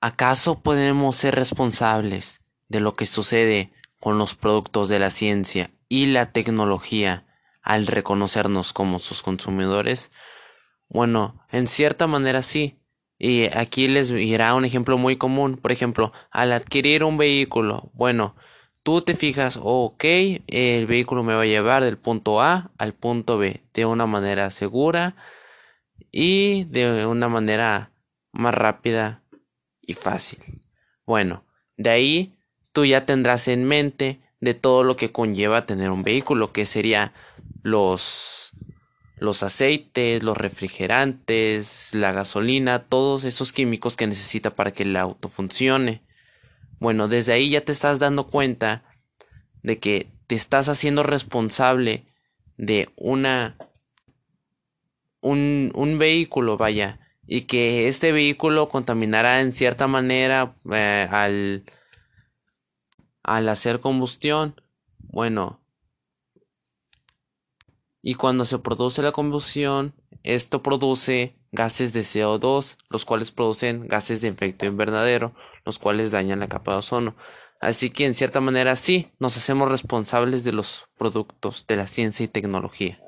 ¿acaso podemos ser responsables de lo que sucede con los productos de la ciencia y la tecnología al reconocernos como sus consumidores? Bueno, en cierta manera sí. Y aquí les irá un ejemplo muy común. Por ejemplo, al adquirir un vehículo, bueno, tú te fijas, ok, el vehículo me va a llevar del punto A al punto B de una manera segura y de una manera más rápida y fácil. Bueno, de ahí tú ya tendrás en mente de todo lo que conlleva tener un vehículo, que sería los los aceites, los refrigerantes, la gasolina, todos esos químicos que necesita para que el auto funcione. Bueno, desde ahí ya te estás dando cuenta de que te estás haciendo responsable de una un, un vehículo, vaya, y que este vehículo contaminará en cierta manera eh, al al hacer combustión. Bueno, y cuando se produce la combustión, esto produce gases de CO2, los cuales producen gases de efecto invernadero, los cuales dañan la capa de ozono. Así que en cierta manera sí, nos hacemos responsables de los productos de la ciencia y tecnología.